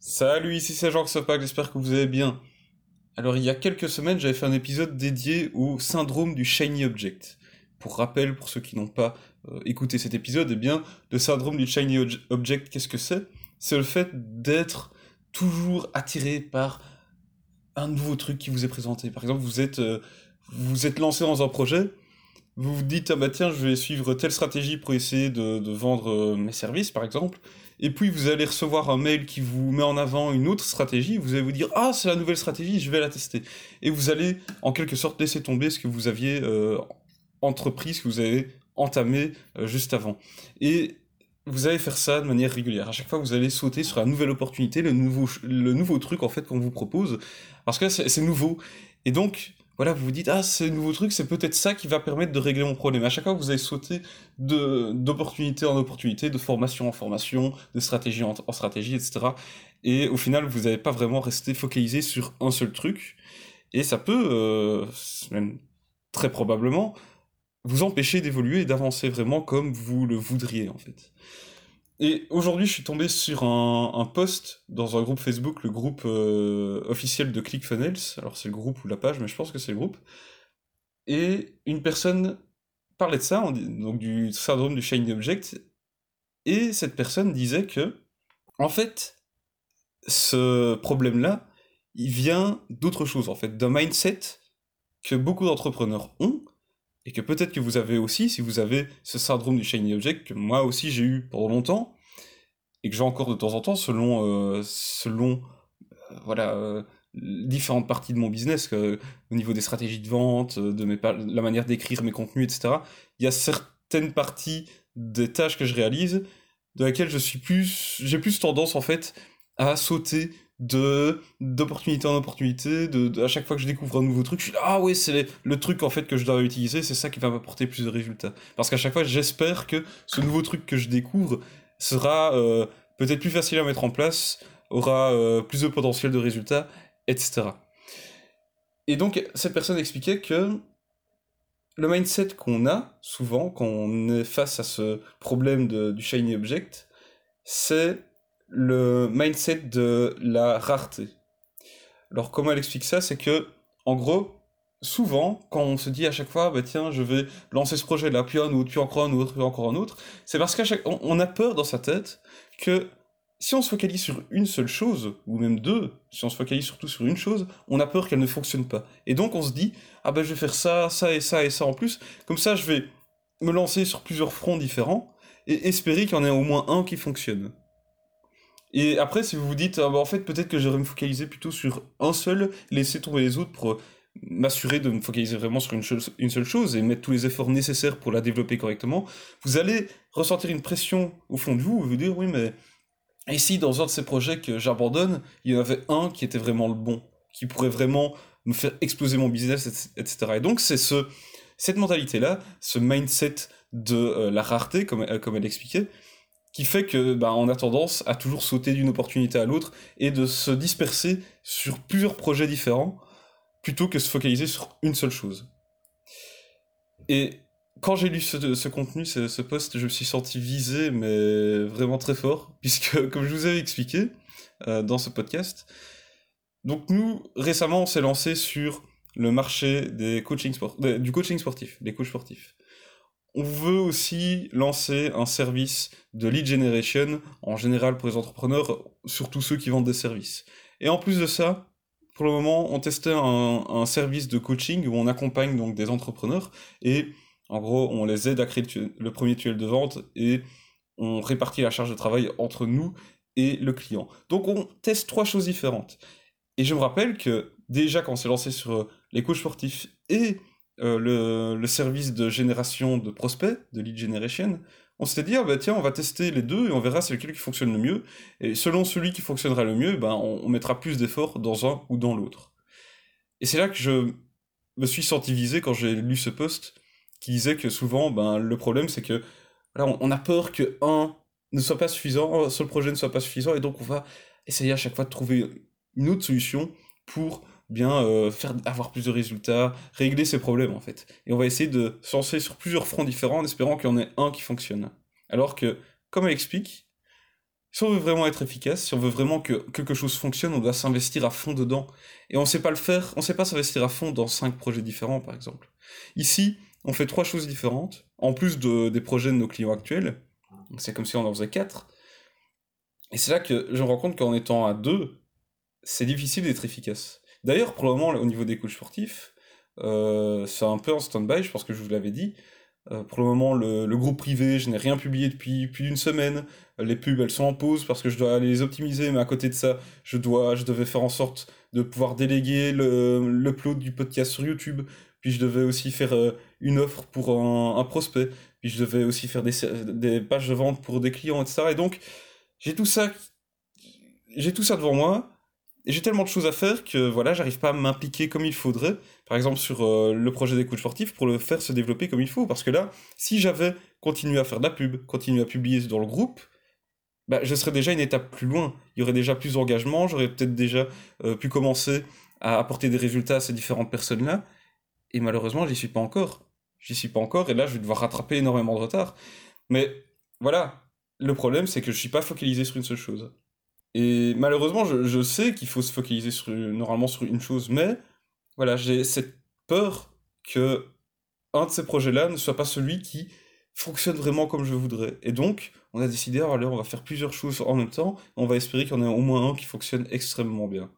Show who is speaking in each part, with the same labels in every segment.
Speaker 1: Salut, ici c'est Jean Sopak, j'espère que vous allez bien. Alors il y a quelques semaines, j'avais fait un épisode dédié au syndrome du shiny object. Pour rappel, pour ceux qui n'ont pas euh, écouté cet épisode, eh bien, le syndrome du shiny object, qu'est-ce que c'est? C'est le fait d'être toujours attiré par un nouveau truc qui vous est présenté. Par exemple, vous êtes, euh, vous êtes lancé dans un projet, vous vous dites, ah bah tiens, je vais suivre telle stratégie pour essayer de, de vendre euh, mes services, par exemple, et puis vous allez recevoir un mail qui vous met en avant une autre stratégie, vous allez vous dire, ah, c'est la nouvelle stratégie, je vais la tester. Et vous allez, en quelque sorte, laisser tomber ce que vous aviez euh, entrepris, ce que vous avez entamé euh, juste avant. Et vous allez faire ça de manière régulière. À chaque fois, vous allez sauter sur la nouvelle opportunité, le nouveau, le nouveau truc, en fait, qu'on vous propose, parce que c'est nouveau. Et donc, voilà, vous vous dites, ah, ce nouveau truc, c'est peut-être ça qui va permettre de régler mon problème. À chaque fois, vous allez sauter d'opportunité en opportunité, de formation en formation, de stratégie en, stratégie, etc. Et au final, vous n'allez pas vraiment rester focalisé sur un seul truc. Et ça peut, euh, même très probablement, vous empêcher d'évoluer et d'avancer vraiment comme vous le voudriez, en fait. Et aujourd'hui, je suis tombé sur un, post dans un groupe Facebook, le groupe euh, officiel de ClickFunnels. Alors, c'est le groupe ou la page, mais je pense que c'est le groupe. Et une personne parlait de ça, donc du syndrome du Shiny Object. Et cette personne disait que, en fait, ce problème-là, il vient d'autre chose, en fait, d'un mindset que beaucoup d'entrepreneurs ont, et que peut-être que vous avez aussi, si vous avez ce syndrome du shiny object, que moi aussi j'ai eu pendant longtemps, et que j'ai encore de temps en temps selon, euh, selon euh, voilà, euh, différentes parties de mon business, au niveau des stratégies de vente, de la manière d'écrire mes contenus, etc. Il y a certaines parties des tâches que je réalise de laquelle je suis plus, j'ai plus tendance en fait à sauter de d'opportunité en opportunité, de, à chaque fois que je découvre un nouveau truc, je suis là, ah ouais, c'est le truc en fait que je dois utiliser, c'est ça qui va m'apporter plus de résultats. Parce qu'à chaque fois, j'espère que ce nouveau truc que je découvre sera euh, peut-être plus facile à mettre en place, aura euh, plus de potentiel de résultats, etc. Et donc, cette personne expliquait que le mindset qu'on a souvent quand on est face à ce problème de, du shiny object, c'est le mindset de la rareté. Alors comment elle explique ça? C'est que, en gros, souvent, quand on se dit à chaque fois, bah tiens, je vais lancer ce projet-là, puis un autre, puis encore un autre, puis encore un autre, c'est parce qu'à chaque, on, a peur dans sa tête que si on se focalise sur une seule chose, ou même deux, si on se focalise surtout sur une chose, on a peur qu'elle ne fonctionne pas. Et donc on se dit, ah ben je vais faire ça, ça et ça et ça en plus, comme ça je vais me lancer sur plusieurs fronts différents, et espérer qu'il y en ait au moins un qui fonctionne. Et après, si vous vous dites, ah bah, en fait, peut-être que j'aurais me focaliser plutôt sur un seul, laisser tomber les autres pour m'assurer de me focaliser vraiment sur une, une, seule chose et mettre tous les efforts nécessaires pour la développer correctement, vous allez ressentir une pression au fond de vous, vous vous dire, oui, mais et si dans un de ces projets que j'abandonne, il y en avait un qui était vraiment le bon, qui pourrait vraiment me faire exploser mon business, etc. Et donc, c'est ce, cette mentalité-là, ce mindset de euh, la rareté, comme, comme elle expliquait, qui fait que bah, on a tendance à toujours sauter d'une opportunité à l'autre et de se disperser sur plusieurs projets différents plutôt que se focaliser sur une seule chose. Et quand j'ai lu ce, contenu, ce, post, je me suis senti visé, mais vraiment très fort, puisque comme je vous avais expliqué euh, dans ce podcast, donc nous récemment on s'est lancé sur le marché des coaching du coaching sportif, des coachs sportifs. On veut aussi lancer un service de lead generation, en général pour les entrepreneurs, surtout ceux qui vendent des services. Et en plus de ça, pour le moment, on testait un, service de coaching où on accompagne donc des entrepreneurs et en gros, on les aide à créer le premier tunnel de vente et on répartit la charge de travail entre nous et le client. Donc on teste trois choses différentes. Et je me rappelle que déjà quand on s'est lancé sur les coachs sportifs et euh, le, service de génération de prospects, de lead generation, on s'était dit, ah bah tiens, on va tester les deux et on verra c'est lequel qui fonctionne le mieux. Et selon celui qui fonctionnera le mieux, ben, on, mettra plus d'efforts dans un ou dans l'autre. Et c'est là que je me suis senti visé quand j'ai lu ce post qui disait que souvent, ben, le problème c'est que voilà, on, a peur que un ne soit pas suffisant, un seul projet ne soit pas suffisant, et donc on va essayer à chaque fois de trouver une autre solution pour bien euh, faire avoir plus de résultats, régler ces problèmes en fait. Et on va essayer de lancer sur plusieurs fronts différents en espérant qu'il y en ait un qui fonctionne. Alors que, comme elle explique, Si on veut vraiment être efficace, si on veut vraiment que quelque chose fonctionne, on doit s'investir à fond dedans. Et on ne sait pas le faire, on sait pas s'investir à fond dans cinq projets différents, par exemple. Ici, on fait trois choses différentes, en plus de, des projets de nos clients actuels. C'est comme si on en faisait quatre. Et c'est là que je me rends compte qu'en étant à deux, c'est difficile d'être efficace. D'ailleurs, pour le moment, au niveau des coachs sportifs, euh, c'est un peu en stand-by, je pense que je vous l'avais dit. Euh, pour le moment, le, groupe privé, je n'ai rien publié depuis plus d'une semaine. Les pubs, elles sont en pause parce que je dois aller les optimiser, mais à côté de ça, je, dois, je devais faire en sorte de pouvoir déléguer l'upload du podcast sur YouTube. Puis je devais aussi faire euh, une offre pour un, prospect. Puis je devais aussi faire des, des pages de vente pour des clients, etc. Et donc, j'ai tout j'ai tout ça devant moi. J'ai tellement de choses à faire que voilà, j'arrive pas à m'impliquer comme il faudrait, par exemple sur euh, le projet des coachs sportifs, pour le faire se développer comme il faut. Parce que là, si j'avais continué à faire de la pub, continué à publier dans le groupe, bah, je serais déjà une étape plus loin. Il y aurait déjà plus d'engagement, j'aurais peut-être déjà euh, pu commencer à apporter des résultats à ces différentes personnes-là. Et malheureusement, j'y suis pas encore. J'y suis pas encore, et là, je vais devoir rattraper énormément de retard. Mais voilà, le problème, c'est que je suis pas focalisé sur une seule chose. Et malheureusement, je, sais qu'il faut se focaliser sur, normalement sur une chose, mais voilà, j'ai cette peur que un de ces projets-là ne soit pas celui qui fonctionne vraiment comme je voudrais. Et donc, on a décidé, alors on va faire plusieurs choses en même temps, on va espérer qu'il y en ait au moins un qui fonctionne extrêmement bien.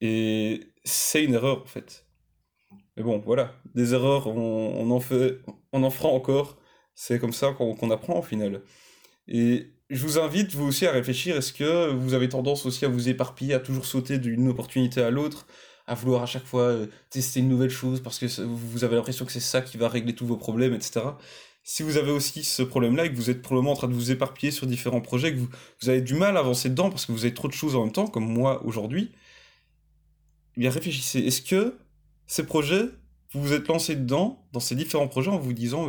Speaker 1: Et c'est une erreur en fait. Mais bon, voilà, des erreurs, on, en fait, on en fera encore. C'est comme ça qu'on apprend au final. Et je vous invite vous aussi à réfléchir, est-ce que vous avez tendance aussi à vous éparpiller, à toujours sauter d'une opportunité à l'autre, à vouloir à chaque fois euh, tester une nouvelle chose parce que vous avez l'impression que c'est ça qui va régler tous vos problèmes, etc. Si vous avez aussi ce problème-là et que vous êtes probablement en train de vous éparpiller sur différents projets, que vous, avez du mal à avancer dedans parce que vous avez trop de choses en même temps, comme moi aujourd'hui, eh bien réfléchissez. Est-ce que ces projets, vous vous êtes lancé dedans, dans ces différents projets, en vous disant,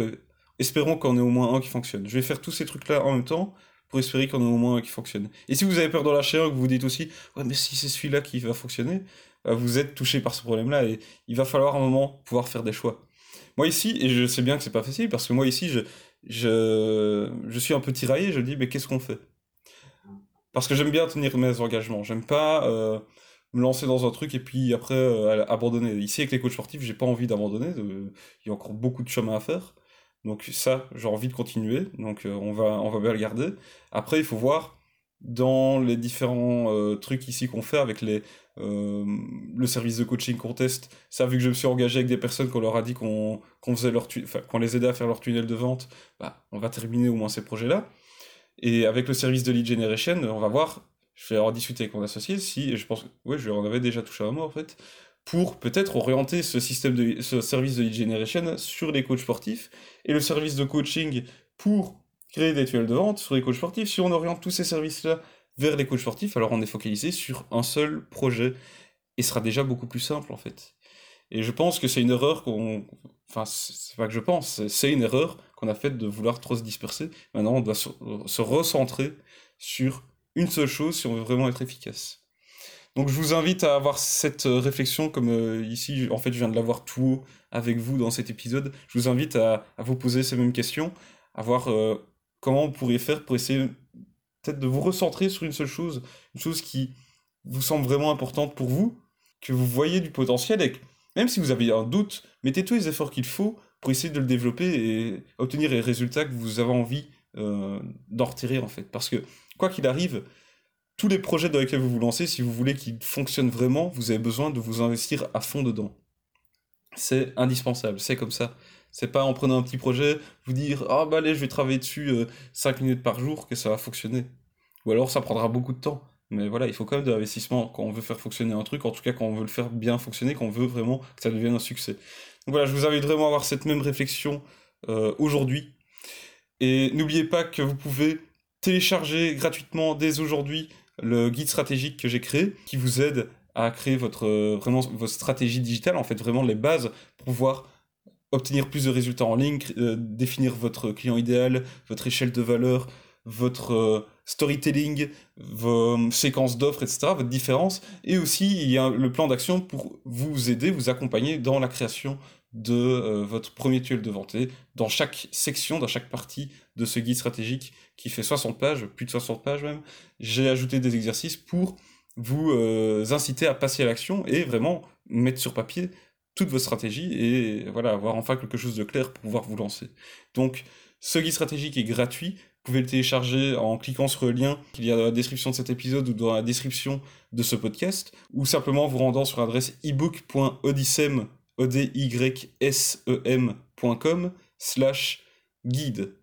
Speaker 1: espérons qu'on ait au moins un qui fonctionne. Je vais faire tous ces trucs-là en même temps pour espérer qu'on ait au moins un qui fonctionne. Et si vous avez peur de lâcher un, que vous vous dites aussi, ouais, mais si c'est celui-là qui va fonctionner, bah, vous êtes touché par ce problème-là et il va falloir un moment pouvoir faire des choix. Moi ici, et je sais bien que c'est pas facile, parce que moi ici, je, je, je suis un peu tiraillé, je dis, mais qu'est-ce qu'on fait? Parce que j'aime bien tenir mes engagements, j'aime pas euh, me lancer dans un truc et puis après euh, abandonner. Ici, avec les coachs sportifs, j'ai pas envie d'abandonner, il y a encore beaucoup de chemin à faire. Donc ça, j'ai envie de continuer, donc euh, on, va, on va bien le garder. Après, il faut voir dans les différents euh, trucs ici qu'on fait avec les, euh, le service de coaching qu'on teste. Ça, vu que je me suis engagé avec des personnes qu'on leur a dit qu'on faisait leur qu'on les aidait à faire leur tunnel de vente, bah, on va terminer au moins ces projets-là. Et avec le service de lead generation, on va voir, je vais en discuter avec mon associé, si, je pense, ouais, je en avais déjà touché un mot en fait, pour peut-être orienter ce système de ce service de lead generation sur les coachs sportifs et le service de coaching pour créer des tunnels de vente sur les coachs sportifs. Si on oriente tous ces services-là vers les coachs sportifs, alors on est focalisé sur un seul projet et sera déjà beaucoup plus simple en fait. Et je pense que c'est une erreur qu'on. Enfin, c'est pas que je pense, c'est une erreur qu'on a faite de vouloir trop se disperser. Maintenant, on doit se recentrer sur une seule chose si on veut vraiment être efficace. Donc je vous invite à avoir cette euh, réflexion comme euh, ici, en fait je viens de l'avoir tout haut avec vous dans cet épisode. Je vous invite à, vous poser ces mêmes questions, à voir euh, comment vous pourriez faire pour essayer peut-être de vous recentrer sur une seule chose, une chose qui vous semble vraiment importante pour vous, que vous voyez du potentiel et même si vous avez un doute, mettez tous les efforts qu'il faut pour essayer de le développer et obtenir les résultats que vous avez envie d'en retirer en fait. Parce que quoi qu'il arrive, tous les projets dans lesquels vous vous lancez, si vous voulez qu'ils fonctionnent vraiment, vous avez besoin de vous investir à fond dedans. C'est indispensable, c'est comme ça. C'est pas en prenant un petit projet, vous dire Ah bah allez, je vais travailler dessus 5 euh, minutes par jour que ça va fonctionner. Ou alors ça prendra beaucoup de temps. Mais voilà, il faut quand même de l'investissement quand on veut faire fonctionner un truc, en tout cas quand on veut le faire bien fonctionner, quand on veut vraiment que ça devienne un succès. Donc voilà, je vous invite vraiment à avoir cette même réflexion euh, aujourd'hui. Et n'oubliez pas que vous pouvez télécharger gratuitement dès aujourd'hui le guide stratégique que j'ai créé, qui vous aide à créer votre, euh, vraiment votre stratégie digitale, en fait vraiment les bases pour pouvoir obtenir plus de résultats en ligne, euh, définir votre client idéal, votre échelle de valeur, votre euh, storytelling, vos séquences d'offres, etc., votre différence. Et aussi, il y a le plan d'action pour vous aider, vous accompagner dans la création de votre premier tuel de vente. dans chaque section, dans chaque partie de ce guide stratégique qui fait 60 pages, plus de 60 pages même, j'ai ajouté des exercices pour vous euh, inciter à passer à l'action et vraiment mettre sur papier toute votre stratégie et voilà, avoir enfin quelque chose de clair pour pouvoir vous lancer. Donc, ce guide stratégique est gratuit. Vous pouvez le télécharger en cliquant sur le lien qu'il y a dans la description de cet épisode ou dans la description de ce podcast, ou simplement vous rendant sur l'adresse ebook.odysem, o-d-y-s-e-m.com slash guide.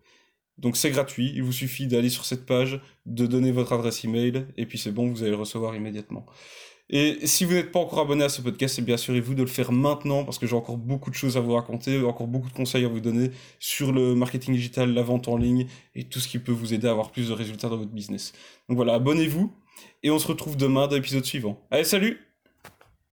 Speaker 1: Donc c'est gratuit, il vous suffit d'aller sur cette page, de donner votre adresse email, et puis c'est bon, vous allez le recevoir immédiatement. Et si vous n'êtes pas encore abonné à ce podcast, c'est bien assurez-vous de le faire maintenant parce que j'ai encore beaucoup de choses à vous raconter, encore beaucoup de conseils à vous donner sur le marketing digital, la vente en ligne et tout ce qui peut vous aider à avoir plus de résultats dans votre business. Donc voilà, abonnez-vous et on se retrouve demain dans l'épisode suivant. Allez, salut